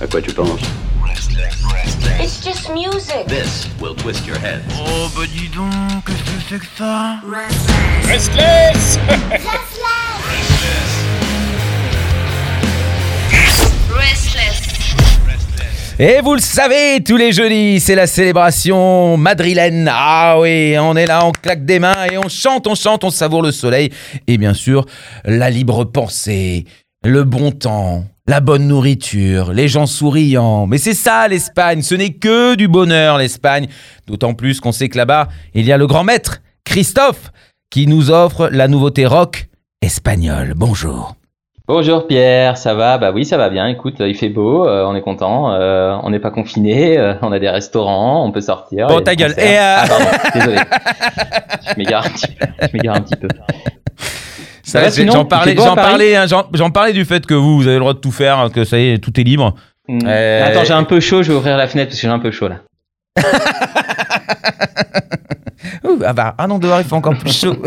À quoi tu penses It's just music. This will twist your head. Oh bah dis donc, qu'est-ce que c'est que ça Restless Restless. Et vous le savez, tous les jeudis, c'est la célébration madrilène. Ah oui, on est là, on claque des mains et on chante, on chante, on savoure le soleil. Et bien sûr, la libre pensée, le bon temps, la bonne nourriture, les gens souriants. Mais c'est ça l'Espagne, ce n'est que du bonheur l'Espagne. D'autant plus qu'on sait que là-bas, il y a le grand maître, Christophe, qui nous offre la nouveauté rock espagnole. Bonjour. Bonjour Pierre, ça va? Bah oui, ça va bien. Écoute, il fait beau, euh, on est content, euh, on n'est pas confiné, euh, on a des restaurants, on peut sortir. Bon, ta gueule. Et, euh, Ah pardon, désolé. je m'égare un petit peu. Je m'égare un petit peu. Ça va, Ouais, sinon J'en parlais, à j'en parlais, hein, j'en- j'en parlais du fait que vous, vous avez le droit de tout faire, que ça y est, tout est libre. Hmm. Euh, Attends, j'ai un peu chaud, je vais ouvrir la fenêtre parce que j'ai un peu chaud là. Ouh, ah bah, ah non, dehors il fait encore plus chaud.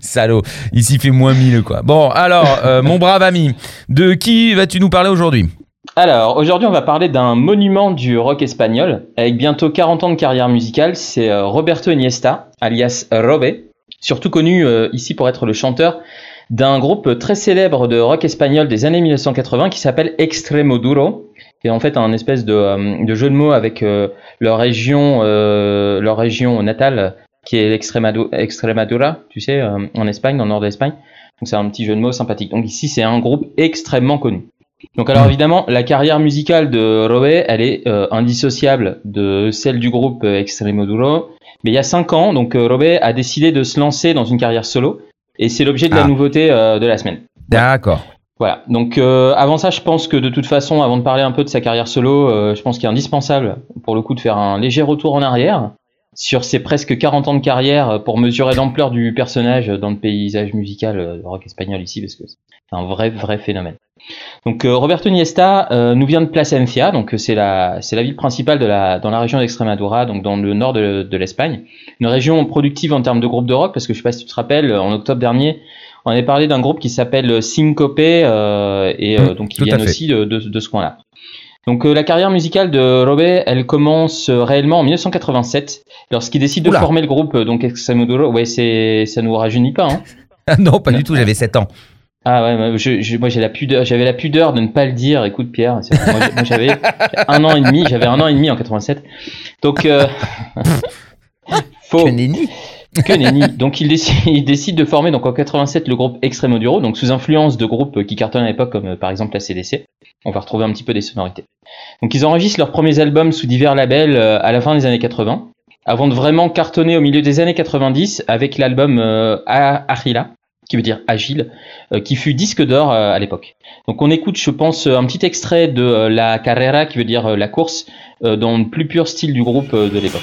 Salaud, ici il fait moins 1000 quoi. Bon, alors, euh, mon brave ami, de qui vas-tu nous parler aujourd'hui? Alors, aujourd'hui, on va parler d'un monument du rock espagnol avec bientôt 40 ans de carrière musicale. C'est euh, Roberto Iniesta, alias Robe, surtout connu euh, ici pour être le chanteur d'un groupe très célèbre de rock espagnol des années 1980 qui s'appelle Extremoduro, qui est en fait un espèce de, euh, de jeu de mots avec euh, leur région, leur région natale, qui est l'Extremadu- Extremadura, tu sais, en Espagne, dans le nord de l'Espagne. Donc c'est un petit jeu de mots sympathique. Donc ici, c'est un groupe extrêmement connu. Donc alors évidemment, la carrière musicale de Roé, elle est euh, indissociable de celle du groupe Extremoduro. Mais il y a cinq ans, donc euh, Roé a décidé de se lancer dans une carrière solo, et c'est l'objet de la Ah. nouveauté euh, de la semaine. D'accord. Voilà. Donc euh, avant ça, je pense que de toute façon, avant de parler un peu de sa carrière solo, euh, je pense qu'il est indispensable pour le coup de faire un léger retour en arrière sur ses presque 40 ans de carrière euh, pour mesurer l'ampleur du personnage dans le paysage musical euh, rock espagnol ici, parce que c'est un vrai vrai phénomène. Donc euh, Roberto Iniesta euh, nous vient de Plasencia, donc c'est la c'est la ville principale de la dans la région d'Extremadura, donc dans le nord de, de l'Espagne, une région productive en termes de groupes de rock, parce que je sais pas si tu te rappelles, en octobre dernier, on avait parlé d'un groupe qui s'appelle Syncope euh, et euh, Mm, donc qui fait. aussi de, de, de ce coin-là. Donc euh, la carrière musicale de Robé, elle commence euh, réellement en 1987 lorsqu'il décide de Oula. former le groupe euh, donc Extremoduro. Ouais, c'est ça nous rajeunit pas. Hein. Ah non, pas du tout, j'avais 7 ans. Ah ouais, moi, je, je- moi j'ai la pudeur, j'avais la pudeur de ne pas le dire. Écoute Pierre, c'est- moi, j'ai- moi, j'avais un an et demi, j'avais un an et demi en 87. Donc euh, faux. Que. Donc il décide, de former donc en 87 le groupe Extremoduro, donc sous influence de groupes qui cartonnent à l'époque comme euh, par exemple la CDC. On va retrouver un petit peu des sonorités. Donc ils enregistrent leurs premiers albums sous divers labels euh, à la fin des années 80, avant de vraiment cartonner au milieu des années 90 avec l'album euh, A- Agila, qui veut dire agile, euh, qui fut disque d'or à l'époque. Donc on écoute, je pense, un petit extrait de La Carrera, qui veut dire la course, dans le plus pur style du groupe de l'époque.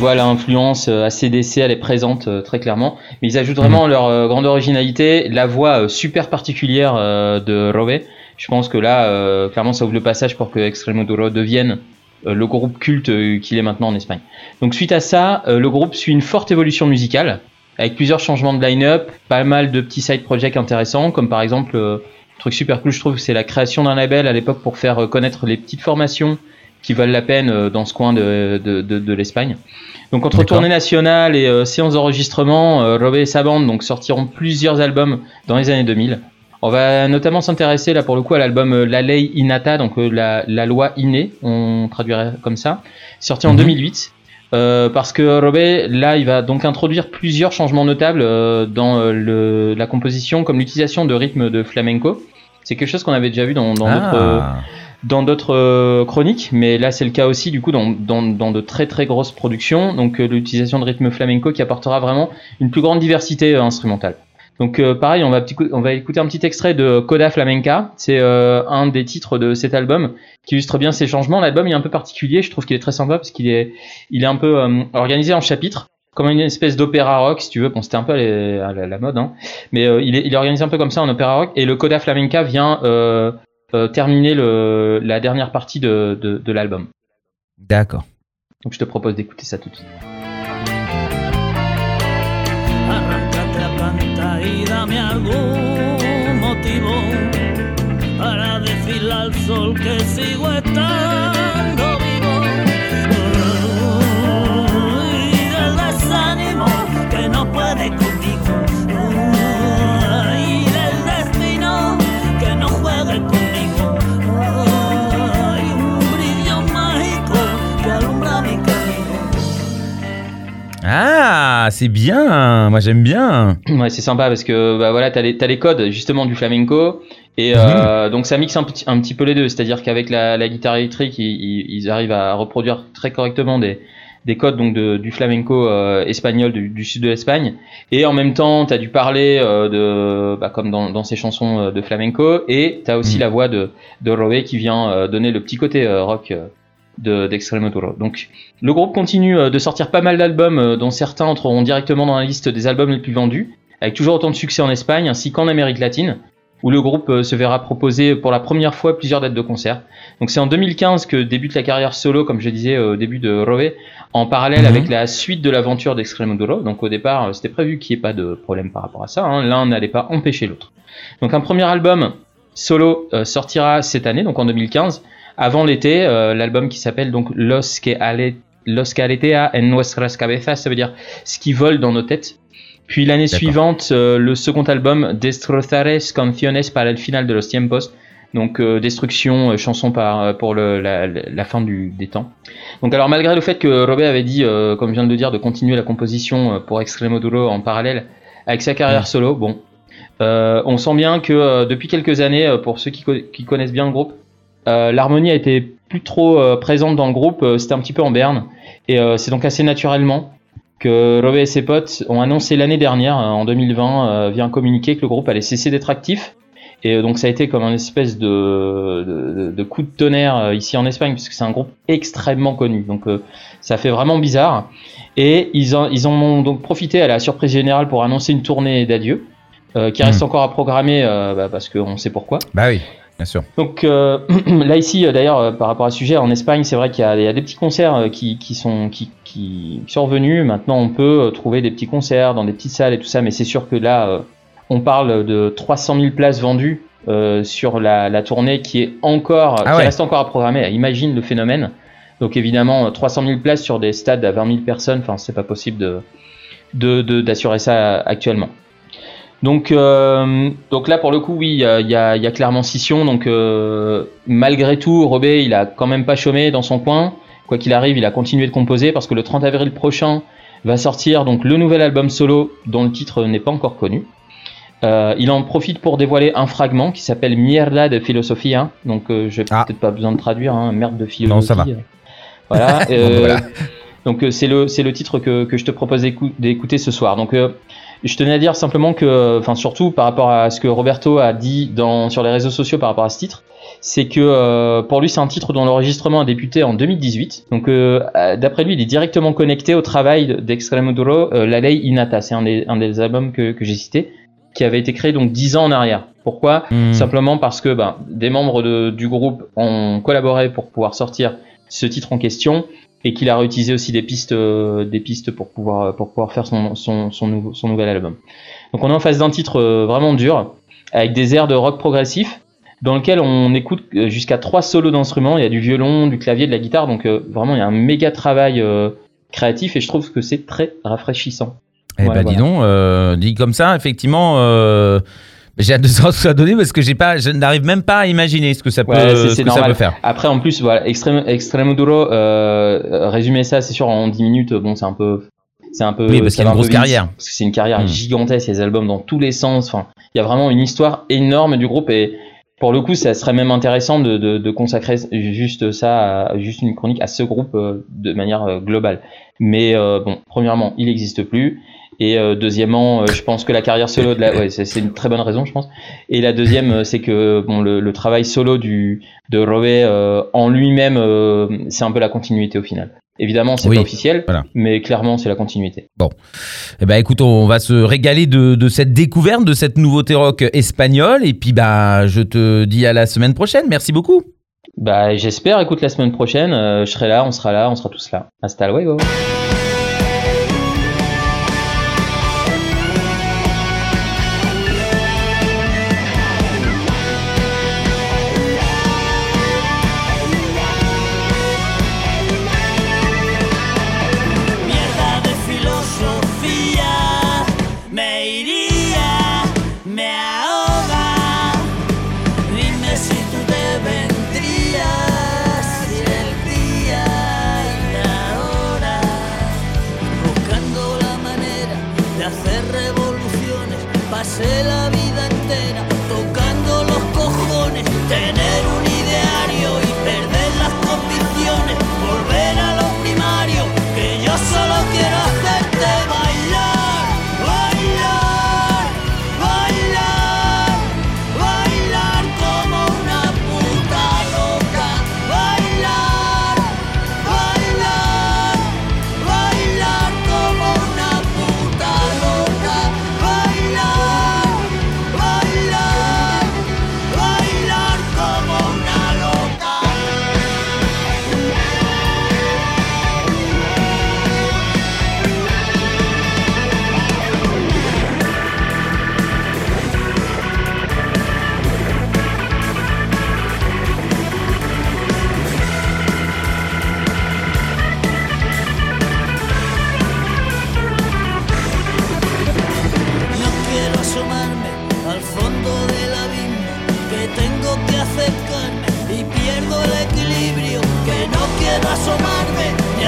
Vois l'influence euh, ACDC, elle est présente euh, très clairement. Mais ils ajoutent vraiment leur euh, grande originalité, la voix super particulière de Robé. Je pense que là, clairement, ça ouvre le passage pour que Extremoduro devienne le groupe culte qu'il est maintenant en Espagne. Donc suite à ça, le groupe suit une forte évolution musicale, avec plusieurs changements de line-up, pas mal de petits side projects intéressants, comme par exemple, euh, un truc super cool je trouve, c'est la création d'un label à l'époque pour faire connaître les petites formations qui valent la peine euh, dans ce coin de, de, de, de l'Espagne. Donc entre tournée nationale et euh, séances d'enregistrement, euh, Robé et sa bande donc, sortiront plusieurs albums dans les années 2000. On va notamment s'intéresser là pour le coup à l'album euh, La Ley Innata, donc euh, la, la loi innée, on traduirait comme ça, sorti en Mhm. 2008. euh, parce que Robé, là, il va donc introduire plusieurs changements notables euh, dans le, la composition, comme l'utilisation de rythmes de flamenco. C'est quelque chose qu'on avait déjà vu dans dans d'autres euh, Ah. Dans d'autres euh, chroniques, mais là c'est le cas aussi du coup dans, dans, dans de très très grosses productions. Donc euh, l'utilisation de rythme flamenco qui apportera vraiment une plus grande diversité euh, instrumentale. Donc pareil, on va, on va écouter un petit extrait de Coda Flamenca. C'est euh, un des titres de cet album qui illustre bien ces changements. L'album est un peu particulier, je trouve qu'il est très sympa parce qu'il est, il est un peu euh, organisé en chapitres, comme une espèce d'opéra rock si tu veux. Bon, c'était un peu la, la- mode, hein. mais il, est, il est organisé un peu comme ça en opéra rock. Et le Coda Flamenca vient terminer le, la dernière partie de, de, de l'album. D'accord. Donc je te propose d'écouter ça tout de suite. Arráncate a planta y dame algún motivo para decirle al sol que sigo estando c'est bien. Moi, j'aime bien. Ouais, c'est sympa parce que bah voilà, t'as les, les codes justement du flamenco et euh, donc ça mixe un petit, un petit peu les deux. C'est-à-dire qu'avec la, la guitare électrique, ils, arrivent à reproduire très correctement des, des codes donc de, du flamenco euh, espagnol du, du sud de l'Espagne et en même temps t'as du parler euh, de bah, comme dans, dans ces chansons de flamenco et t'as aussi Mhm. la voix de, de Robé qui vient donner le petit côté rock euh, de d'Extremoduro. Donc le groupe continue euh, de sortir pas mal d'albums euh, dont certains entreront directement dans la liste des albums les plus vendus avec toujours autant de succès en Espagne ainsi qu'en Amérique latine où le groupe euh, se verra proposer pour la première fois plusieurs dates de concert. Donc c'est en 2015 que débute la carrière solo, comme je disais au début de Rové, en parallèle Mhm. avec la suite de l'aventure d'Extremoduro. Donc au départ, c'était prévu qu'il n'y ait pas de problème par rapport à ça. hein. L'un n'allait pas empêcher l'autre. Donc un premier album solo sortira cette année, donc en 2015. Avant l'été, euh, l'album qui s'appelle donc Los que ale Los que aletea en nuestras cabezas, ça veut dire ce qui vole dans nos têtes. Puis l'année suivante, euh, le second album Destrozares canciones para el final de los tiempos. Donc euh, destruction, euh, chanson par, euh, pour le, la, la fin du, des temps. Donc alors malgré le fait que Robert avait dit, comme je viens de le dire, de continuer la composition pour Extremoduro en parallèle avec sa carrière solo, bon, on sent bien que depuis quelques années, pour ceux qui, co- qui connaissent bien le groupe, l'harmonie a été plus trop euh, présente dans le groupe, euh, c'était un petit peu en berne, et euh, c'est donc assez naturellement que Robé et ses potes ont annoncé l'année dernière, euh, en 2020, euh, via un communiqué que le groupe allait cesser d'être actif. Et euh, donc ça a été comme un espèce de, de, de coup de tonnerre euh, ici en Espagne, puisque c'est un groupe extrêmement connu. Donc euh, ça fait vraiment bizarre. Et ils en, ils en ont donc profité à la surprise générale pour annoncer une tournée d'adieu, euh, qui reste Mm. encore à programmer, euh, bah, parce qu'on sait pourquoi. Bah oui, bien sûr. Donc euh, là ici euh, d'ailleurs euh, par rapport à ce sujet en Espagne c'est vrai qu'il y, a il y a des petits concerts qui, qui sont qui, qui sont revenus maintenant on peut trouver des petits concerts dans des petites salles et tout ça mais c'est sûr que là on parle de 300 000 places vendues euh, sur la, la tournée qui est encore Ah qui ouais. reste encore à programmer imagine le phénomène donc évidemment euh, 300 000 places sur des stades à 20 000 personnes enfin c'est pas possible de de- de- d'assurer ça actuellement donc, euh, donc là, pour le coup, oui, il y y a- clairement scission. Donc, euh, malgré tout, Robé, il a quand même pas chômé dans son coin. Quoi qu'il arrive, il a continué de composer parce que le 30 avril prochain va sortir donc le nouvel album solo dont le titre n'est pas encore connu. Euh, il en profite pour dévoiler un fragment qui s'appelle Mierda de Filosofia. Donc, euh, je n'ai Ah. peut-être pas besoin de traduire, hein, merde de philosophie. Non, ça va. Voilà. euh, Voilà. donc euh, c'est le c'est le titre que, que je te propose d'écou- d'écouter ce soir. Donc euh, je tenais à dire simplement que, enfin surtout par rapport à ce que Roberto a dit dans sur les réseaux sociaux par rapport à ce titre, c'est que euh, pour lui c'est un titre dont l'enregistrement a débuté en 2018. Donc euh, euh, d'après lui il est directement connecté au travail d'Extremoduro, euh, La Ley Inata. C'est un des un des albums que que j'ai cité qui avait été créé donc 10 ans en arrière. Pourquoi? Hmm. Simplement parce que ben, des membres de- du groupe ont collaboré pour pouvoir sortir ce titre en question et qu'il a réutilisé aussi des pistes, euh, des pistes pour pouvoir, pour pouvoir faire son, son, son, nouvel album. Donc on est en face d'un titre euh, vraiment dur, avec des airs de rock progressif, dans lequel on écoute euh, jusqu'à trois solos d'instruments. Il y a du violon, du clavier, de la guitare, donc euh, vraiment il y a un méga travail euh, créatif et je trouve que c'est très rafraîchissant. Eh ben dis donc, euh, dit comme ça, effectivement, J'ai hâte de savoir ce que ça parce que j'ai pas, je n'arrive même pas à imaginer ce que ça peut, Ouais, ce que ça normal. peut faire. Après, en plus, voilà, Extreme, Extreme Duro, euh, résumer ça, c'est sûr, en 10 minutes, bon, c'est un peu. C'est un peu. Oui, parce qu'il y a une grosse vite, carrière. Parce que c'est une carrière Mm. gigantesque, il y a des albums dans tous les sens. Enfin, il y a vraiment une histoire énorme du groupe et pour le coup, ça serait même intéressant de, de, de consacrer juste ça, à, juste une chronique à ce groupe euh, de manière euh, globale. Mais euh, bon, premièrement, il n'existe plus. Et euh, deuxièmement, euh, je pense que la carrière solo de la, ouais, c'est une très bonne raison, je pense. Et la deuxième, euh, c'est que bon, le, le travail solo du de Rowe euh, en lui-même, c'est un peu la continuité au final. Évidemment, c'est Oui, pas officiel, voilà. mais clairement, c'est la continuité. Eh ben, écoute, on va se régaler de, de cette découverte, de cette nouveauté rock espagnole. Et puis, bah, je te dis à la semaine prochaine. Merci beaucoup. Bah, j'espère. Écoute, la semaine prochaine, je serai là, on sera là, on sera tous là. Hasta luego. Hacer revoluciones. Pasé la vida entera tocando los cojones,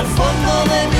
Al fondo de mi